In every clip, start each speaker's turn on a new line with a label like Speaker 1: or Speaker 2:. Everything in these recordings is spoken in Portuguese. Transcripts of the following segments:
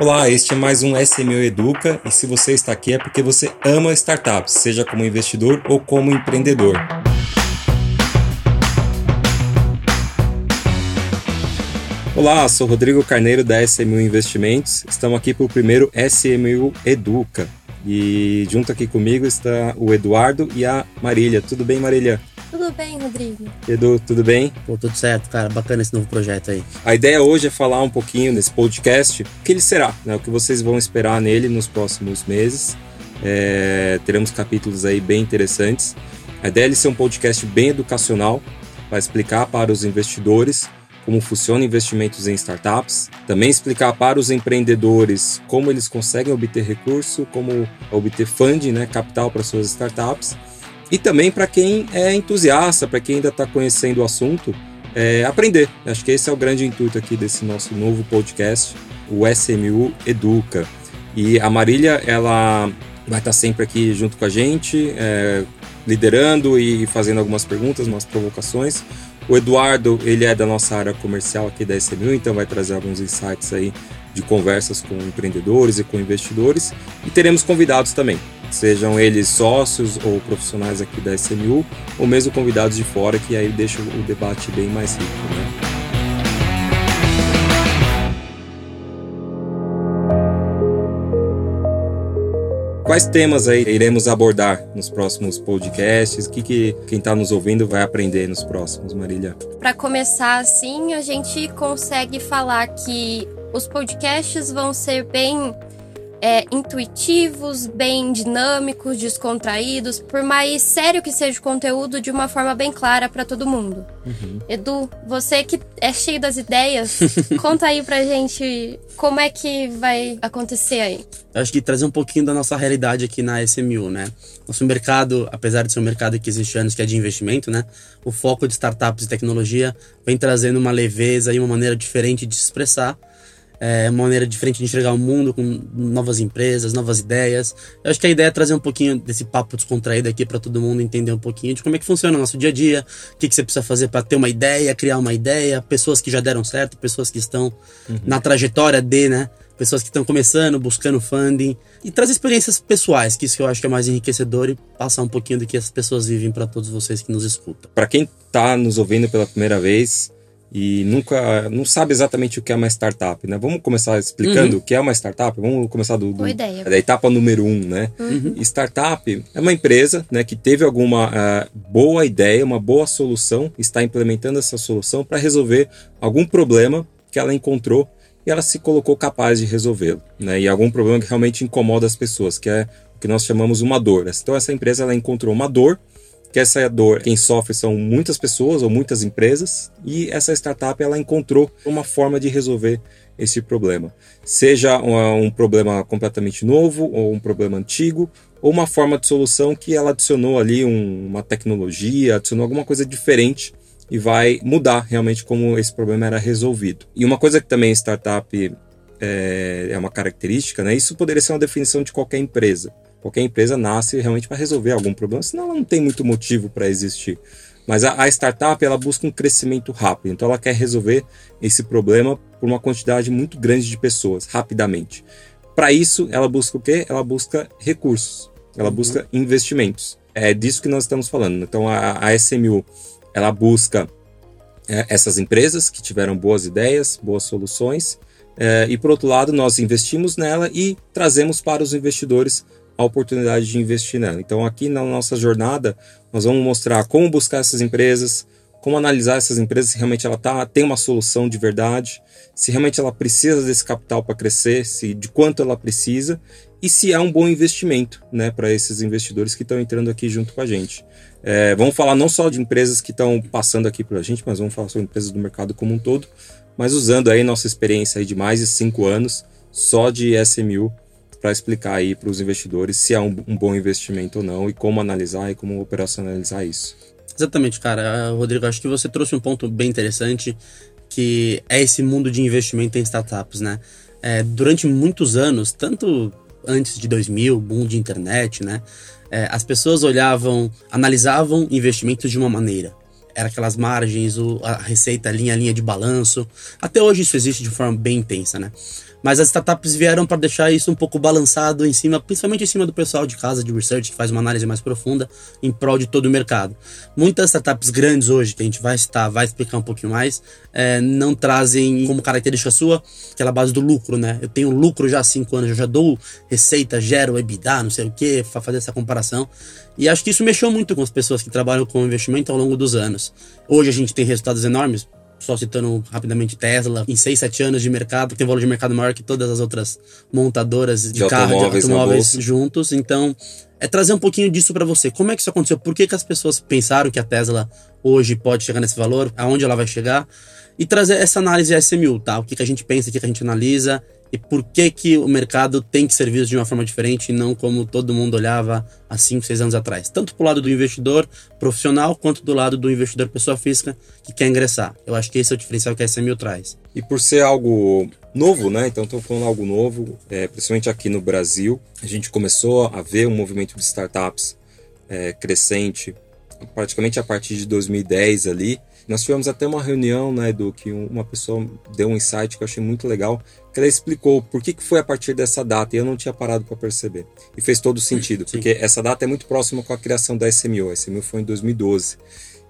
Speaker 1: Olá, este é mais um SMU Educa e se você está aqui é porque você ama startups, seja como investidor ou como empreendedor. Olá, sou Rodrigo Carneiro da SMU Investimentos. Estamos aqui para o primeiro SMU Educa. E junto aqui comigo está o Eduardo e a Marília. Tudo bem, Marília?
Speaker 2: Tudo bem, Rodrigo.
Speaker 1: Edu, tudo bem?
Speaker 3: Pô, tudo certo, cara. Bacana esse novo projeto aí.
Speaker 1: A ideia hoje é falar um pouquinho nesse podcast o que ele será, né? o que vocês vão esperar nele nos próximos meses. É, teremos capítulos aí bem interessantes. A ideia é ele ser um podcast bem educacional, para explicar para os investidores como funciona investimentos em startups, também explicar para os empreendedores como eles conseguem obter recurso, como obter funding, né, capital para suas startups, e também para quem é entusiasta, para quem ainda está conhecendo o assunto, é, aprender. Acho que esse é o grande intuito aqui desse nosso novo podcast, o SMU Educa. E a Marília, ela vai estar tá sempre aqui junto com a gente, é, liderando e fazendo algumas perguntas, umas provocações. O Eduardo, ele é da nossa área comercial aqui da SMU, então vai trazer alguns insights aí de conversas com empreendedores e com investidores. E teremos convidados também, sejam eles sócios ou profissionais aqui da SMU, ou mesmo convidados de fora, que aí deixa o debate bem mais rico. Né? Quais temas aí iremos abordar nos próximos podcasts? O que, que quem está nos ouvindo vai aprender nos próximos, Marília?
Speaker 2: Para começar assim, a gente consegue falar que os podcasts vão ser bem é, intuitivos, bem dinâmicos, descontraídos, por mais sério que seja o conteúdo, de uma forma bem clara para todo mundo. Uhum. Edu, você que é cheio das ideias, conta aí pra gente como é que vai acontecer aí.
Speaker 3: Eu acho que trazer um pouquinho da nossa realidade aqui na SMU, né? Nosso mercado, apesar de ser um mercado que existe anos que é de investimento, né? O foco de startups e tecnologia vem trazendo uma leveza e uma maneira diferente de se expressar é uma maneira diferente de enxergar o mundo, com novas empresas, novas ideias. Eu acho que a ideia é trazer um pouquinho desse papo descontraído aqui para todo mundo entender um pouquinho de como é que funciona o nosso dia a dia, o que, que você precisa fazer para ter uma ideia, criar uma ideia, pessoas que já deram certo, pessoas que estão uhum. na trajetória de, né? Pessoas que estão começando, buscando funding e trazer experiências pessoais, que isso que eu acho que é mais enriquecedor e passar um pouquinho do que as pessoas vivem para todos vocês que nos escutam.
Speaker 1: Para quem está nos ouvindo pela primeira vez, e nunca não sabe exatamente o que é uma startup, né? Vamos começar explicando uhum. o que é uma startup. Vamos começar do, do da etapa número um, né? Uhum. Startup é uma empresa, né, que teve alguma uh, boa ideia, uma boa solução, está implementando essa solução para resolver algum problema que ela encontrou e ela se colocou capaz de resolvê-lo, né? E algum problema que realmente incomoda as pessoas, que é o que nós chamamos uma dor. Então essa empresa ela encontrou uma dor que essa dor, quem sofre são muitas pessoas ou muitas empresas, e essa startup ela encontrou uma forma de resolver esse problema. Seja um, um problema completamente novo ou um problema antigo, ou uma forma de solução que ela adicionou ali um, uma tecnologia, adicionou alguma coisa diferente e vai mudar realmente como esse problema era resolvido. E uma coisa que também startup é, é uma característica, né? Isso poderia ser uma definição de qualquer empresa. Qualquer empresa nasce realmente para resolver algum problema, senão ela não tem muito motivo para existir. Mas a, a, startup ela busca um crescimento rápido, então ela quer resolver esse problema por uma quantidade muito grande de pessoas, rapidamente. Para isso, ela busca o quê? Ela busca recursos, ela uhum. busca investimentos. É disso que nós estamos falando. Então a, a SMU ela busca é, essas empresas que tiveram boas ideias, boas soluções, é, e por outro lado, nós investimos nela e trazemos para os investidores a oportunidade de investir nela. Então, aqui na nossa jornada, nós vamos mostrar como buscar essas empresas, como analisar essas empresas, se realmente ela tá, tem uma solução de verdade, se realmente ela precisa desse capital para crescer, se de quanto ela precisa e se é um bom investimento né, para esses investidores que estão entrando aqui junto com a gente. É, vamos falar não só de empresas que estão passando aqui para a gente, mas vamos falar sobre empresas do mercado como um todo, mas usando aí nossa experiência aí de mais de cinco anos só de SMU para explicar aí para os investidores se é um, um, bom investimento ou não e como analisar e como operacionalizar isso.
Speaker 3: Exatamente, cara. Rodrigo, acho que você trouxe um ponto bem interessante que é esse mundo de investimento em startups, né? É, durante muitos anos, tanto antes de 2000, boom de internet, né? É, as pessoas olhavam, analisavam investimentos de uma maneira. era aquelas margens, o, a receita linha a linha de balanço. Até hoje isso existe de forma bem intensa, né? Mas as startups vieram para deixar isso um pouco balançado em cima, principalmente em cima do pessoal de casa de research, que faz uma análise mais profunda em prol de todo o mercado. Muitas startups grandes hoje, que a gente vai citar, vai explicar um pouquinho mais, é, não trazem como característica sua aquela base do lucro, né? Eu tenho lucro já há cinco anos, eu já dou receita, gero EBITDA, não sei o que, para fazer essa comparação. E acho que isso mexeu muito com as pessoas que trabalham com investimento ao longo dos anos. Hoje a gente tem resultados enormes, só citando rapidamente Tesla, em 6, 7 anos de mercado, tem um valor de mercado maior que todas as outras montadoras de, de carro, automóveis, de automóveis juntos. Então, é trazer um pouquinho disso para você. Como é que isso aconteceu? Por que, que as pessoas pensaram que a Tesla hoje pode chegar nesse valor? Aonde ela vai chegar? E trazer essa análise SMU, tá? O que, que a gente pensa, o que, que a gente analisa e por que, que o mercado tem que ser visto de uma forma diferente e não como todo mundo olhava há 5, 6 anos atrás. Tanto pro lado do investidor profissional quanto do lado do investidor pessoa física que quer ingressar. Eu acho que esse é o diferencial que a SMU traz.
Speaker 1: E por ser algo novo, né? Então estou falando algo novo, é, principalmente aqui no Brasil. A gente começou a ver um movimento de startups é, crescente praticamente a partir de 2010 ali. Nós tivemos até uma reunião, né, Edu, que uma pessoa deu um insight que eu achei muito legal, que ela explicou por que, que foi a partir dessa data e eu não tinha parado para perceber. E fez todo sentido, Sim. porque essa data é muito próxima com a criação da SMU. A SMU foi em 2012.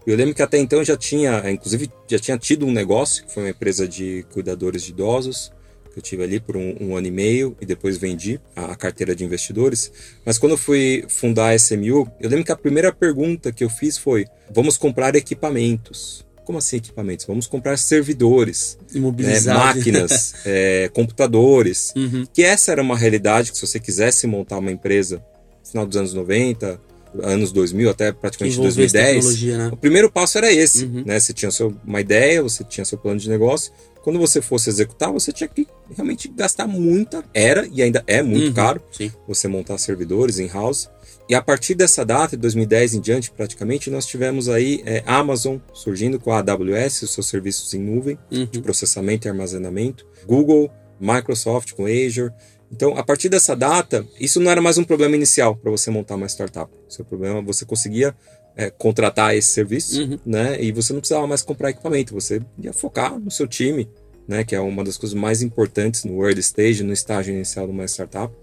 Speaker 1: Eu lembro que até então eu já tinha, inclusive, já tinha tido um negócio, que foi uma empresa de cuidadores de idosos, que eu tive ali por um, um ano e meio e depois vendi a, a, carteira de investidores. Mas quando eu fui fundar a SMU, eu lembro que a primeira pergunta que eu fiz foi: vamos comprar equipamentos. Como assim equipamentos? Vamos comprar servidores, né, máquinas, é, computadores. Uhum. Que essa era uma realidade que se você quisesse montar uma empresa no final dos anos 90, anos 2000 até praticamente 2010, né? o primeiro passo era esse, uhum. né? Você tinha seu, uma ideia, você tinha seu plano de negócio. Quando você fosse executar, você tinha que realmente gastar muita, era e ainda é muito uhum. caro, sim. você montar servidores em house. E a partir dessa data, de 2010 em diante, praticamente, nós tivemos aí é, Amazon surgindo com a AWS, os seus serviços em nuvem uhum. de processamento e armazenamento, Google, Microsoft com Azure. Então, a partir dessa data, isso não era mais um problema inicial para você montar uma startup. Seu problema, você conseguia é, contratar esse serviço, uhum. né? E você não precisava mais comprar equipamento, você ia focar no seu time, né? Que é uma das coisas mais importantes no early stage, no estágio inicial de uma startup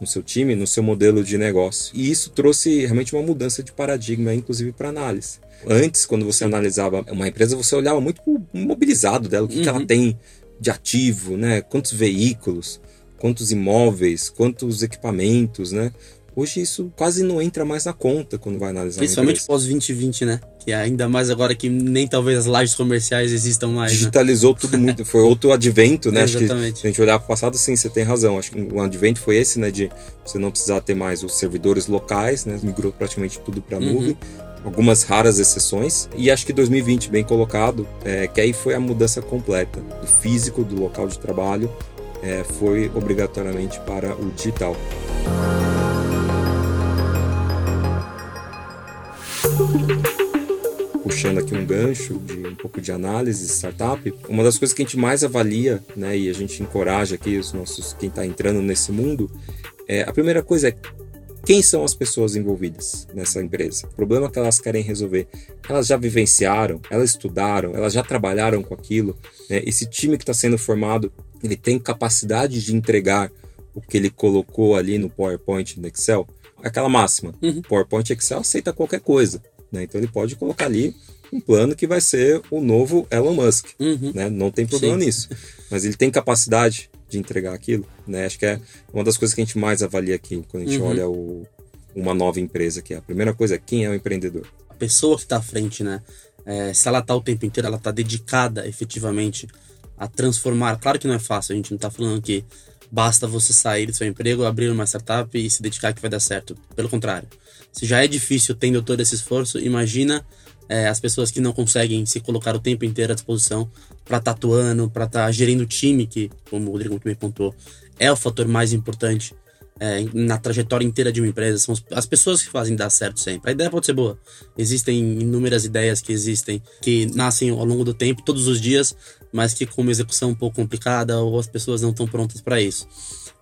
Speaker 1: no seu time, no seu modelo de negócio. E isso trouxe realmente uma mudança de paradigma, inclusive para análise. Antes, quando você analisava uma empresa, você olhava muito o mobilizado dela, o que, uhum. que ela uhum. tem de ativo, né? Quantos veículos, quantos imóveis, quantos equipamentos, né? Hoje isso quase não entra mais na conta quando vai analisar.
Speaker 3: Principalmente pós 2020, né? Que é ainda mais agora que nem talvez as lajes comerciais existam mais.
Speaker 1: Né? Digitalizou né? tudo muito. Foi outro advento, né? Exatamente. Acho que se a gente olhar para o passado, sim, você tem razão. Acho que o advento foi esse, né? De você não precisar ter mais os servidores locais, né? Migrou praticamente tudo para a uhum. nuvem. Algumas raras exceções. E acho que 2020, bem colocado, é, que aí foi a mudança completa do físico, do local de trabalho, é, foi obrigatoriamente para o digital. Puxando aqui um gancho de um pouco de análise startup, uma das coisas que a gente mais avalia, né, e a gente encoraja aqui os nossos quem está entrando nesse mundo, é a primeira coisa é quem são as pessoas envolvidas nessa empresa? O problema que elas querem resolver. Elas já vivenciaram, elas estudaram, elas já trabalharam com aquilo. Né? Esse time que está sendo formado, ele tem capacidade de entregar o que ele colocou ali no PowerPoint, no Excel aquela máxima. Uhum. PowerPoint Excel aceita qualquer coisa. Né? Então ele pode colocar ali um plano que vai ser o novo Elon Musk. Uhum. Né? Não tem problema Sim. nisso. Mas ele tem capacidade de entregar aquilo. Né? Acho que é uma das coisas que a gente mais avalia aqui quando a gente uhum. olha o, uma nova empresa. Que é a primeira coisa é quem é o empreendedor.
Speaker 3: A pessoa que está à frente, né? É, se ela está o tempo inteiro, ela está dedicada efetivamente a transformar. Claro que não é fácil, a gente não está falando que basta você sair do seu emprego, abrir uma startup e se dedicar que vai dar certo. Pelo contrário, se já é difícil tendo todo esse esforço, imagina é, as pessoas que não conseguem se colocar o tempo inteiro à disposição para estar tá atuando, para estar tá gerindo o time, que, como o Rodrigo muito bem pontuou, é o fator mais importante é, na trajetória inteira de uma empresa. São as pessoas que fazem dar certo sempre. A ideia pode ser boa. Existem inúmeras ideias que existem, que nascem ao longo do tempo, todos os dias, mas que com uma execução um pouco complicada ou as pessoas não estão prontas para isso.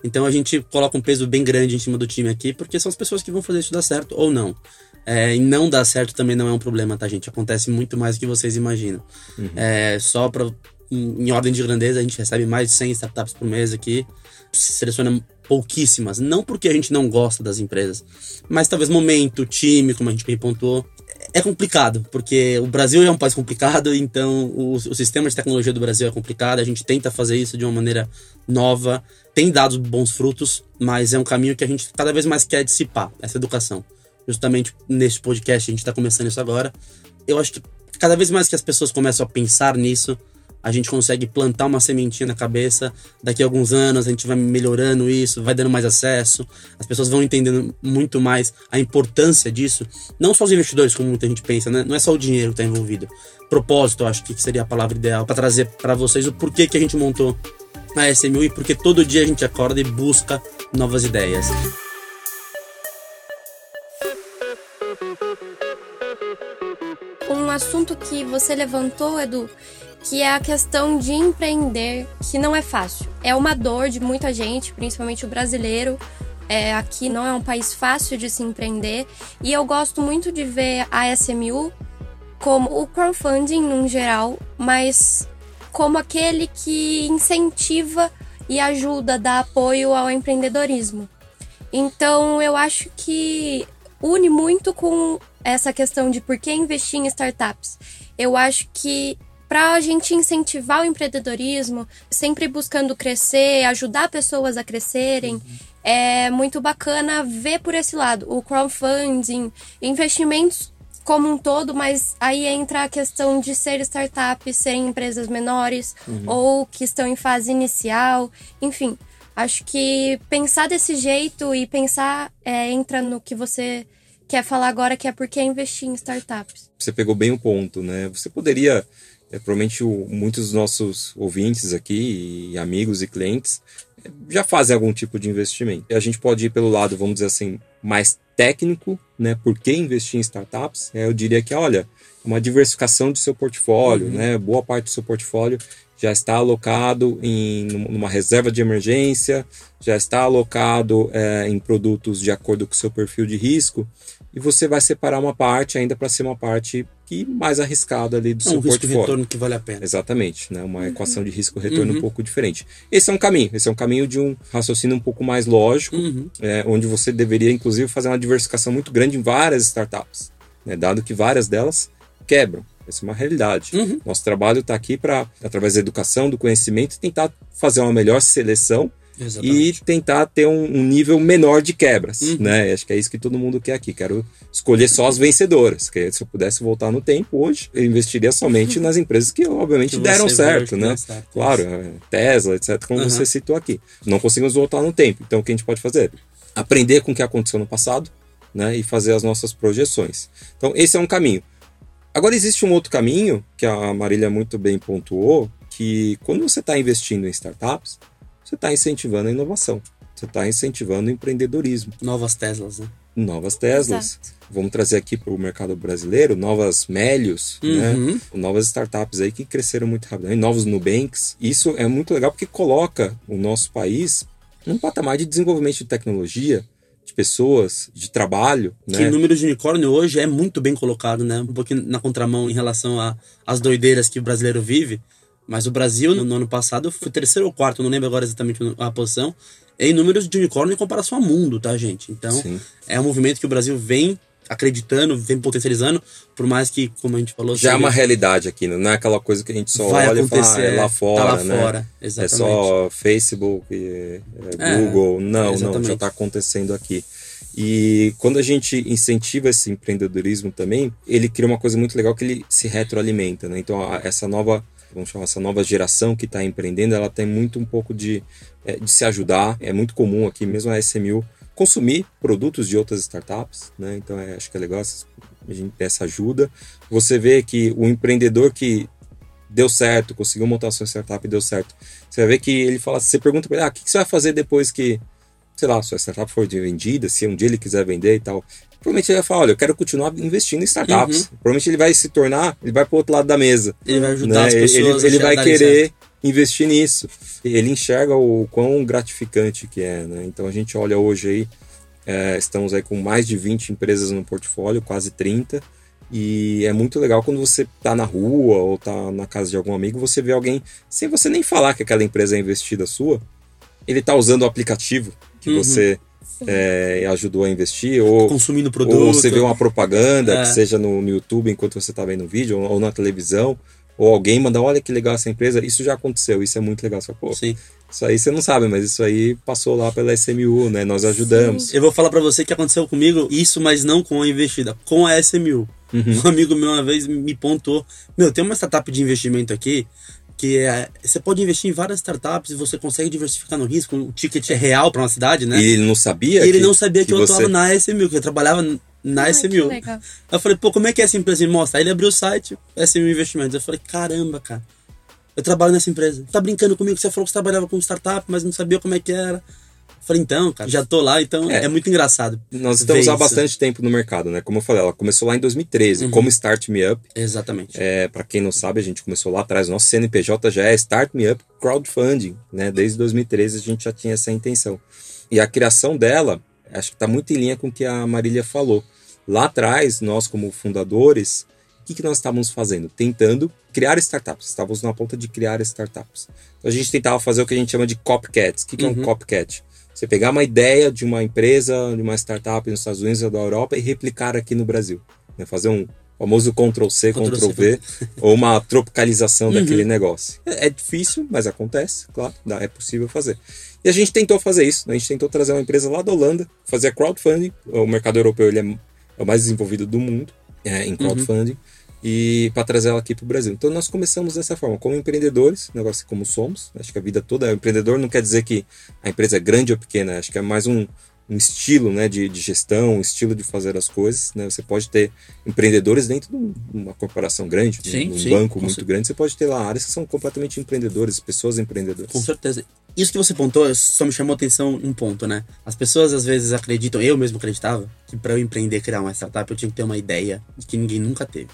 Speaker 3: Então a gente coloca um peso bem grande em cima do time aqui, porque são as pessoas que vão fazer isso dar certo ou não. É, e não dar certo também não é um problema, tá, gente? Acontece muito mais do que vocês imaginam. Uhum. É, só para em, em, ordem de grandeza, a gente recebe mais de 100 startups por mês aqui. Seleciona pouquíssimas. Não porque a gente não gosta das empresas, mas talvez momento, time, como a gente bem pontuou. É complicado, porque o Brasil é um país complicado, então o, o sistema de tecnologia do Brasil é complicado. A gente tenta fazer isso de uma maneira nova, tem dado bons frutos, mas é um caminho que a gente cada vez mais quer dissipar essa educação justamente nesse podcast, a gente está começando isso agora. Eu acho que cada vez mais que as pessoas começam a pensar nisso, a gente consegue plantar uma sementinha na cabeça. Daqui a alguns anos a gente vai melhorando isso, vai dando mais acesso, as pessoas vão entendendo muito mais a importância disso. Não só os investidores, como muita gente pensa, né? Não é só o dinheiro que está envolvido. Propósito, eu acho que seria a palavra ideal para trazer para vocês o porquê que a gente montou a SMU e porque todo dia a gente acorda e busca novas ideias.
Speaker 2: Assunto que você levantou, Edu, que é a questão de empreender, que não é fácil. É uma dor de muita gente, principalmente o brasileiro. É, aqui não é um país fácil de se empreender. E eu gosto muito de ver a SMU como o crowdfunding no geral, mas como aquele que incentiva e ajuda, dá apoio ao empreendedorismo. Então eu acho que une muito com essa questão de por que investir em startups. Eu acho que para a gente incentivar o empreendedorismo, sempre buscando crescer, ajudar pessoas a crescerem, uhum. é muito bacana ver por esse lado o crowdfunding, investimentos como um todo, mas aí entra a questão de ser startup, serem empresas menores uhum. ou que estão em fase inicial, enfim. Acho que pensar desse jeito e pensar é, entra no que você quer falar agora, que é porque investir em startups.
Speaker 1: Você pegou bem o ponto, né? Você poderia, é, provavelmente o, muitos dos nossos ouvintes aqui, e amigos e clientes, já fazem algum tipo de investimento. E a gente pode ir pelo lado, vamos dizer assim, mais técnico, né? Por que investir em startups? É, eu diria que, olha, uma diversificação de seu portfólio, uhum. né? Boa parte do seu portfólio já está alocado em numa reserva de emergência, já está alocado é, em produtos de acordo com o seu perfil de risco, e você vai separar uma parte ainda para ser uma parte que mais arriscada ali do é seu um portfólio.
Speaker 3: risco retorno que vale a pena.
Speaker 1: Exatamente, né? Uma uhum. equação de risco-retorno uhum. um pouco diferente. Esse é um caminho, esse é um caminho de um raciocínio um pouco mais lógico, uhum. é, onde você deveria, inclusive, fazer uma diversificação muito grande em várias startups, né? dado que várias delas quebram. Essa é uma realidade. Uhum. Nosso trabalho está aqui para, através da educação, do conhecimento, tentar fazer uma melhor seleção Exatamente. e tentar ter um, um, nível menor de quebras, uhum. né? Acho que é isso que todo mundo quer aqui. Quero escolher só as vencedoras. Que se eu pudesse voltar no tempo hoje, eu investiria somente nas empresas que obviamente que deram certo, né? Certo, claro, é, Tesla, etc. Como uhum. você citou aqui. Não conseguimos voltar no tempo. Então o que a gente pode fazer? Aprender com o que aconteceu no passado, né? E fazer as nossas projeções. Então esse é um caminho. Agora existe um outro caminho que a Marília muito bem pontuou, que quando você está investindo em startups, você está incentivando a inovação, você está incentivando o empreendedorismo.
Speaker 3: Novas Teslas, né?
Speaker 1: Novas Teslas. Exato. Vamos trazer aqui para o mercado brasileiro novas Melios, né? uhum. né? novas startups aí que cresceram muito rápido, novos Nubanks. Isso é muito legal porque coloca o nosso país num patamar de desenvolvimento de tecnologia de pessoas, de trabalho.
Speaker 3: Que né? o número de unicórnio hoje é muito bem colocado, né? Um pouquinho na contramão em relação às doideiras que o brasileiro vive. Mas o Brasil, no, no ano passado, foi terceiro ou quarto, não lembro agora exatamente a posição, em números de unicórnio em comparação ao mundo, tá, gente? Então, Sim. é um movimento que o Brasil vem acreditando, vem potencializando, por mais que, como a gente falou...
Speaker 1: Já é uma realidade aqui, não é aquela coisa que a gente só olha e fala, ah, é lá fora, tá lá né? fora, exatamente. É só Facebook, é, é Google, não, não, já está acontecendo aqui. E quando a gente incentiva esse empreendedorismo também, ele cria uma coisa muito legal que ele se retroalimenta, né? Então, essa nova, vamos chamar essa nova geração que está empreendendo, ela tem muito um pouco de, é, de se ajudar. É muito comum aqui, mesmo a SMU, consumir produtos de outras startups, né? Então é, acho que é legal a gente ter essa ajuda. Você vê que o empreendedor que deu certo, conseguiu montar a sua startup e deu certo. Você ver que ele fala, você pergunta para ele, ah, o que você vai fazer depois que, sei lá, sua startup for vendida, se um dia ele quiser vender e tal. Provavelmente ele vai falar, olha, eu quero continuar investindo em startups. Uhum. Provavelmente ele vai se tornar, ele vai para o outro lado da mesa.
Speaker 3: Ele vai ajudar né? as
Speaker 1: pessoas Ele, ele vai querer investir nisso. Ele enxerga o quão gratificante que é, né? Então a gente olha hoje aí É, estamos aí com mais de 20 empresas no portfólio, quase 30. E é muito legal quando você tá na rua ou tá na casa de algum amigo, você vê alguém, sem você nem falar que aquela empresa é investida sua, ele tá usando o aplicativo que uhum. você é, ajudou a investir, ou
Speaker 3: consumindo produto.
Speaker 1: Ou você vê uma propaganda, é. que seja no, no, YouTube enquanto você está vendo um vídeo, ou, ou, na televisão, ou alguém manda, olha que legal essa empresa, isso já aconteceu, isso é muito legal. Fala, Pô, Sim. Isso aí você não sabe, mas isso aí passou lá pela SMU, né? Nós ajudamos.
Speaker 3: Sim. Eu vou falar para você que aconteceu comigo isso, mas não com a investida, com a SMU. Uhum. Um amigo meu uma vez me pontou: Meu, tem uma startup de investimento aqui que é, você pode investir em várias startups e você consegue diversificar no risco. O ticket é real para uma cidade, né?
Speaker 1: E ele não sabia?
Speaker 3: E ele não sabia que, que eu você... atuava na SMU, que eu trabalhava na Ai, SMU. Eu falei, pô, como é que é essa empresa? Me mostra. Aí ele abriu o site, SMU Investimentos. Eu falei, caramba, cara. Eu trabalho nessa empresa. Tá brincando comigo? Você falou que você trabalhava com startup, mas não sabia como é que era. Falei, então, cara, já tô lá, então é, é muito engraçado.
Speaker 1: Nós estamos há bastante tempo no mercado, né? Como eu falei, ela começou lá em 2013, uhum. como Start Me Up.
Speaker 3: Exatamente.
Speaker 1: É, para quem não sabe, a gente começou lá atrás. Nosso CNPJ já é Start Me Up Crowdfunding, né? Desde 2013 a gente já tinha essa intenção. E a criação dela, acho que está muito em linha com o que a Marília falou. Lá atrás, nós como fundadores, o que, que nós estávamos fazendo? Tentando criar startups. Estávamos na ponta de criar startups. Então a gente tentava fazer o que a gente chama de copycats. O que, que uhum. é um uhum. copycat? Você pegar uma ideia de uma empresa, de uma startup nos Estados Unidos ou da Europa e replicar aqui no Brasil. Né? Fazer um famoso Ctrl-C, Ctrl-V, ou uma tropicalização uhum. daquele negócio. É, é, difícil, mas acontece, claro, dá, é possível fazer. E a gente tentou fazer isso, né? a gente tentou trazer uma empresa lá da Holanda, fazer crowdfunding, o mercado europeu ele é, é o mais desenvolvido do mundo é, em uhum. crowdfunding, uhum e para trazer ela aqui para o Brasil. Então nós começamos dessa forma, como empreendedores, negócio como somos. Acho que a vida toda, empreendedor não quer dizer que a empresa é grande ou pequena, acho que é mais um, um estilo né, de, de, gestão, um estilo de fazer as coisas. Né? Você pode ter empreendedores dentro de uma corporação grande, sim, um sim, banco muito certeza. grande. Você pode ter lá áreas que são completamente empreendedores, pessoas empreendedoras.
Speaker 3: Com certeza. Isso que você pontou só me chamou atenção um ponto, né? As pessoas às vezes acreditam, eu mesmo acreditava, que para eu empreender, criar uma startup, eu tinha que ter uma ideia que ninguém nunca teve.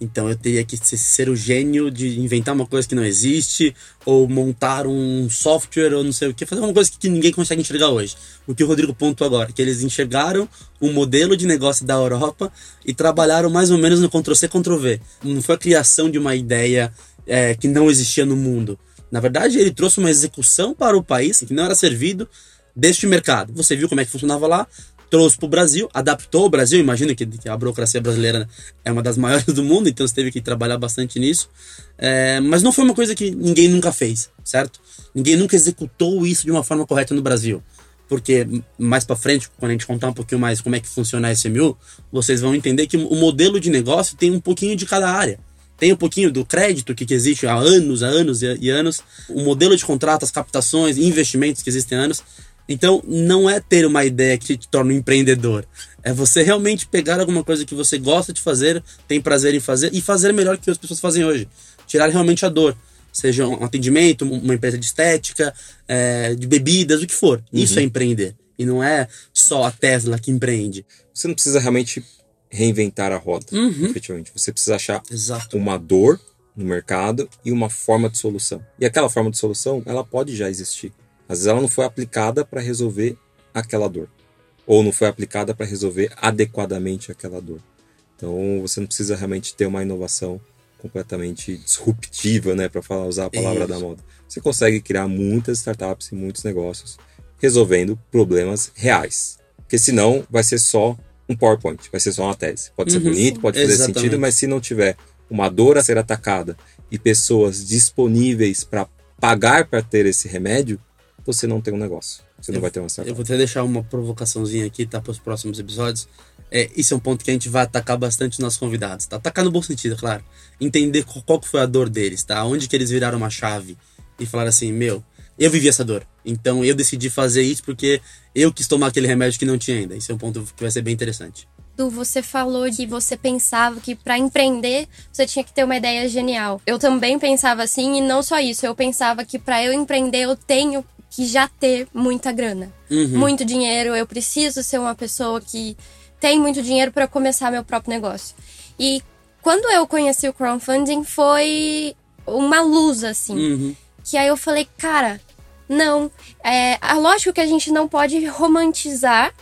Speaker 3: Então eu teria que ser o gênio de inventar uma coisa que não existe, ou montar um software, ou não sei o que, fazer uma coisa que ninguém consegue enxergar hoje. O que o Rodrigo pontuou agora, que eles enxergaram um modelo de negócio da Europa e trabalharam mais ou menos no Ctrl-C, Ctrl-V. Não foi a criação de uma ideia é, que não existia no mundo. Na verdade, ele trouxe uma execução para o país que não era servido deste mercado. Você viu como é que funcionava lá, trouxe para o Brasil, adaptou o Brasil. Imagina que, que, a burocracia brasileira é uma das maiores do mundo, então você teve que trabalhar bastante nisso. É, mas não foi uma coisa que ninguém nunca fez, certo? Ninguém nunca executou isso de uma forma correta no Brasil. Porque mais para frente, quando a gente contar um pouquinho mais como é que funciona a SMU, vocês vão entender que o modelo de negócio tem um pouquinho de cada área. Tem um pouquinho do crédito que, que existe há anos, há anos e, e anos, o modelo de contrato, as captações, investimentos que existem há anos. Então, não é ter uma ideia que te torna um empreendedor. É você realmente pegar alguma coisa que você gosta de fazer, tem prazer em fazer e fazer melhor que as pessoas fazem hoje. Tirar realmente a dor. Seja um atendimento, uma empresa de estética, é, de bebidas, o que for. Uhum. Isso é empreender. E não é só a Tesla que empreende.
Speaker 1: Você não precisa realmente reinventar a roda, uhum. efetivamente. Você precisa achar Exato. uma dor no mercado e uma forma de solução. E aquela forma de solução, ela pode já existir. Às vezes ela não foi aplicada para resolver aquela dor. Ou não foi aplicada para resolver adequadamente aquela dor. Então você não precisa realmente ter uma inovação completamente disruptiva, né, para falar usar a palavra Isso. da moda. Você consegue criar muitas startups e muitos negócios resolvendo problemas reais. Porque senão vai ser só um PowerPoint, vai ser só uma tese. Pode ser uhum, bonito, pode fazer exatamente. sentido, mas se não tiver uma dor a ser atacada e pessoas disponíveis para pagar para ter esse remédio, você não tem um negócio. Você eu, não vai ter uma startup.
Speaker 3: Eu vou até deixar uma provocaçãozinha aqui, tá? Para os próximos episódios. É, isso é um ponto que a gente vai atacar bastante os nossos convidados, tá? Atacar no bom sentido, claro. Entender qual, qual foi a dor deles, tá? Onde que eles viraram uma chave e falaram assim, meu, eu vivi essa dor. Então eu decidi fazer isso porque eu quis tomar aquele remédio que não tinha ainda. Isso é um ponto que vai ser bem interessante.
Speaker 2: Você falou que você pensava que para empreender você tinha que ter uma ideia genial. Eu também pensava assim e não só isso. Eu pensava que para eu empreender eu tenho que já ter muita grana, uhum. muito dinheiro. Eu preciso ser uma pessoa que tem muito dinheiro para começar meu próprio negócio. E quando eu conheci o crowdfunding foi uma luz assim, uhum. que aí eu falei, cara, não, é, lógico que a gente não pode romantizar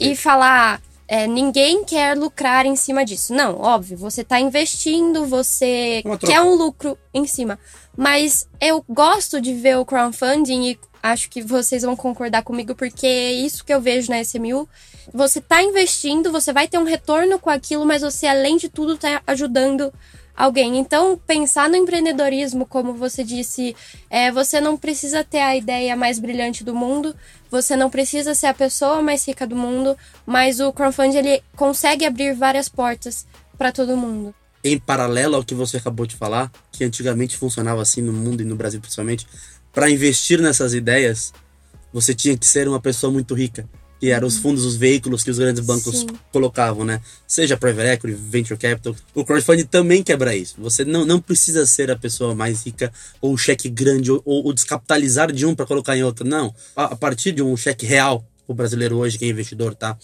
Speaker 2: e falar. É, ninguém quer lucrar em cima disso. Não, óbvio, você está investindo, você quer um lucro em cima. Mas eu gosto de ver o crowdfunding e acho que vocês vão concordar comigo, porque é isso que eu vejo na SMU. Você está investindo, você vai ter um retorno com aquilo, mas você, além de tudo, está ajudando alguém. Então, pensar no empreendedorismo, como você disse, é, você não precisa ter a ideia mais brilhante do mundo, você não precisa ser a pessoa mais rica do mundo, mas o crowdfunding ele consegue abrir várias portas para todo mundo.
Speaker 3: Em paralelo ao que você acabou de falar, que antigamente funcionava assim no mundo e no Brasil principalmente, para investir nessas ideias, você tinha que ser uma pessoa muito rica que eram os fundos, os veículos que os grandes bancos Sim. colocavam, né? Seja private equity, venture capital. O crowdfunding também quebra isso. Você não, não precisa ser a pessoa mais rica ou o cheque grande ou, ou descapitalizar de um para colocar em outro. Não. A, a, partir de um cheque real, o brasileiro hoje que é investidor, tá?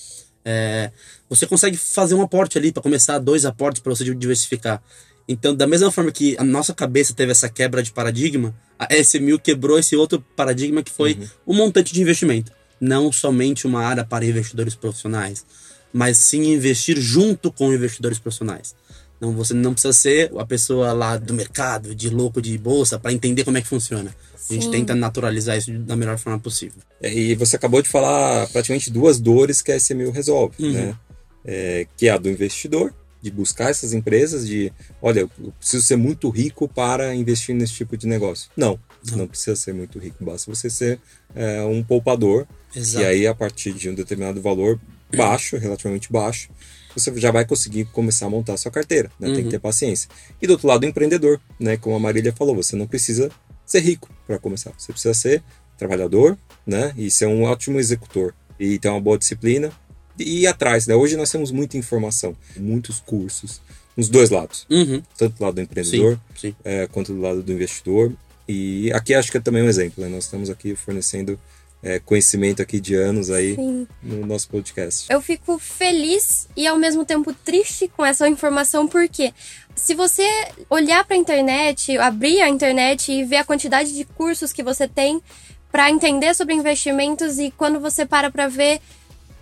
Speaker 3: É, você consegue fazer um aporte ali para começar dois aportes para você diversificar. Então, da mesma forma que a nossa cabeça teve essa quebra de paradigma, a SMU quebrou esse outro paradigma que foi uhum. o montante de investimento não somente uma área para investidores profissionais, mas sim investir junto com investidores profissionais. Não, você não precisa ser a pessoa lá do mercado, de louco de bolsa, para entender como é que funciona. Sim. A gente tenta naturalizar isso da melhor forma possível.
Speaker 1: É, e você acabou de falar praticamente duas dores que a SMU resolve, uhum. né? É, que é a do investidor, de buscar essas empresas, de, olha, eu preciso ser muito rico para investir nesse tipo de negócio. Não, não, não precisa ser muito rico, basta você ser é, um poupador Exato. E aí, a partir de um determinado valor baixo, relativamente baixo, você já vai conseguir começar a montar a sua carteira, né? Uhum. Tem que uhum. ter paciência. E do outro lado, o empreendedor, né? Como a Marília falou, você não precisa ser rico para começar. Você precisa ser trabalhador, né? E ser um ótimo executor. E ter uma boa disciplina. E ir atrás, né? Hoje nós temos muita informação, muitos cursos, nos dois lados. Uhum. Tanto do lado do empreendedor, sim, sim. É, quanto do lado do investidor. E aqui acho que é também um exemplo, né? Nós estamos aqui fornecendo é, conhecimento aqui de anos aí Sim. no nosso podcast.
Speaker 2: Eu fico feliz e ao mesmo tempo triste com essa informação, porque se você olhar para a internet, abrir a internet e ver a quantidade de cursos que você tem para entender sobre investimentos e quando você para para ver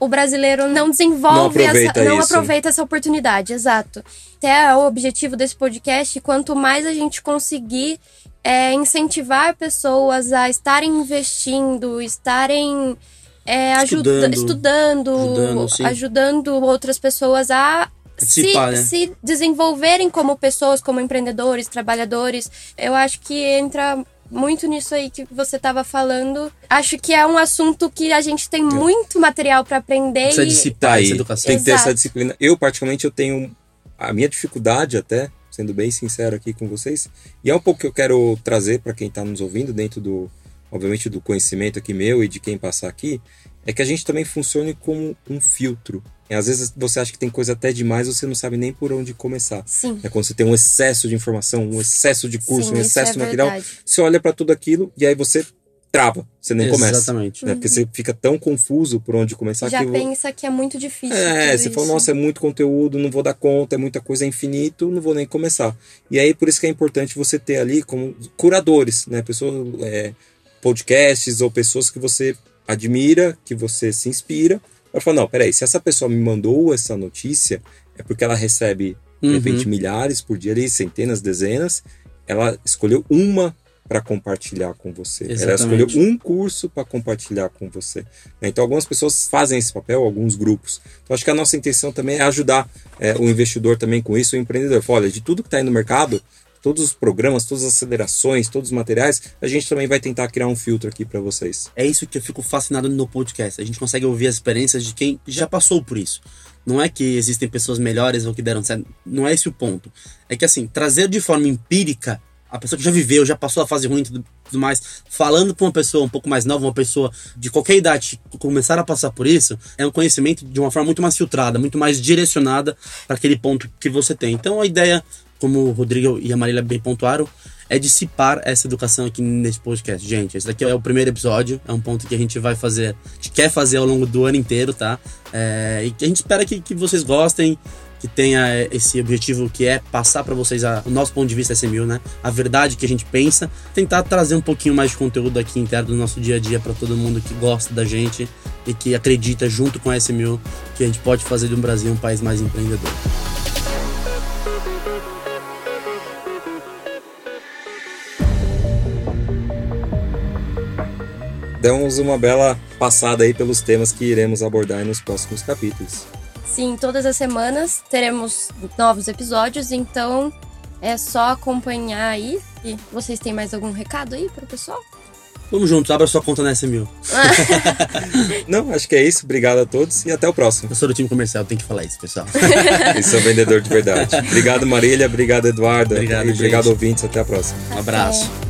Speaker 2: o brasileiro não desenvolve
Speaker 1: não aproveita,
Speaker 2: essa, não aproveita essa oportunidade, exato. Até o objetivo desse podcast, quanto mais a gente conseguir é, incentivar pessoas a estarem investindo, estarem é, estudando, ajudando, ajudando, outras pessoas a se, né? se desenvolverem como pessoas, como empreendedores, trabalhadores. Eu acho que entra muito nisso aí que você estava falando. Acho que é um assunto que a gente tem muito material para aprender.
Speaker 1: Precisa e... dissipar essa educação. Tem que ter essa disciplina. Eu, particularmente, eu tenho a minha dificuldade até sendo bem sincero aqui com vocês. E é um pouco que eu quero trazer para quem está nos ouvindo, dentro do, obviamente, do conhecimento aqui meu e de quem passar aqui, é que a gente também funcione como um filtro. E às vezes você acha que tem coisa até demais, você não sabe nem por onde começar.
Speaker 2: Sim.
Speaker 1: É quando você tem um excesso de informação, um excesso de curso, Sim, um excesso é de material, verdade. você olha para tudo aquilo e aí você trava, você nem
Speaker 3: Exatamente.
Speaker 1: começa.
Speaker 3: Exatamente.
Speaker 1: Né? Porque você fica tão confuso por onde começar
Speaker 2: Já
Speaker 1: que.
Speaker 2: pensa que é muito difícil.
Speaker 1: É, você isso. fala, nossa, é muito conteúdo, não vou dar conta, é muita coisa, é infinito, não vou nem começar. E aí, por isso que é importante você ter ali como curadores, né? Pessoas, é, podcasts ou pessoas que você admira, que você se inspira. Para falar, não, peraí, se essa pessoa me mandou essa notícia, é porque ela recebe, de repente, uhum. milhares por dia ali, centenas, dezenas. Ela escolheu uma para compartilhar com você. Exatamente. Ela escolheu um curso para compartilhar com você. Né? Então, algumas pessoas fazem esse papel, alguns grupos. Então, acho que a nossa intenção também é ajudar é, o investidor também com isso, o empreendedor. Fala, olha, de tudo que está aí no mercado, todos os programas, todas as acelerações, todos os materiais, a gente também vai tentar criar um filtro aqui para vocês.
Speaker 3: É isso que eu fico fascinado no podcast. A gente consegue ouvir as experiências de quem já passou por isso. Não é que existem pessoas melhores ou que deram certo. Não é esse o ponto. É que, assim, trazer de forma empírica a pessoa que já viveu, já passou a fase ruim e tudo, tudo, mais, falando para uma pessoa um pouco mais nova, uma pessoa de qualquer idade começar a passar por isso, é um conhecimento de uma forma muito mais filtrada, muito mais direcionada para aquele ponto que você tem. Então a ideia, como o Rodrigo e a Marília bem pontuaram, é dissipar essa educação aqui nesse podcast. Gente, esse daqui é o primeiro episódio, é um ponto que a gente vai fazer, a gente quer fazer ao longo do ano inteiro, tá? É, e que a gente espera que, que vocês gostem, que tenha esse objetivo que é passar para vocês a, o nosso ponto de vista SMU, né? A verdade que a gente pensa, tentar trazer um pouquinho mais de conteúdo aqui interno do nosso dia a dia para todo mundo que gosta da gente e que acredita junto com a SMU que a gente pode fazer de um Brasil um país mais empreendedor.
Speaker 1: Demos uma bela passada aí pelos temas que iremos abordar nos próximos capítulos.
Speaker 2: Sim, todas as semanas teremos novos episódios, então é só acompanhar aí. E vocês têm mais algum recado aí para o pessoal?
Speaker 3: Vamos juntos, abra sua conta na SMU.
Speaker 1: Não, acho que é isso. Obrigado a todos e até o próximo.
Speaker 3: Eu sou do time comercial, tem que falar isso, pessoal.
Speaker 1: e sou vendedor de verdade. Obrigado, Marília. Obrigado, Eduardo. Obrigado, e obrigado, ouvintes. Até a próxima.
Speaker 3: Um abraço.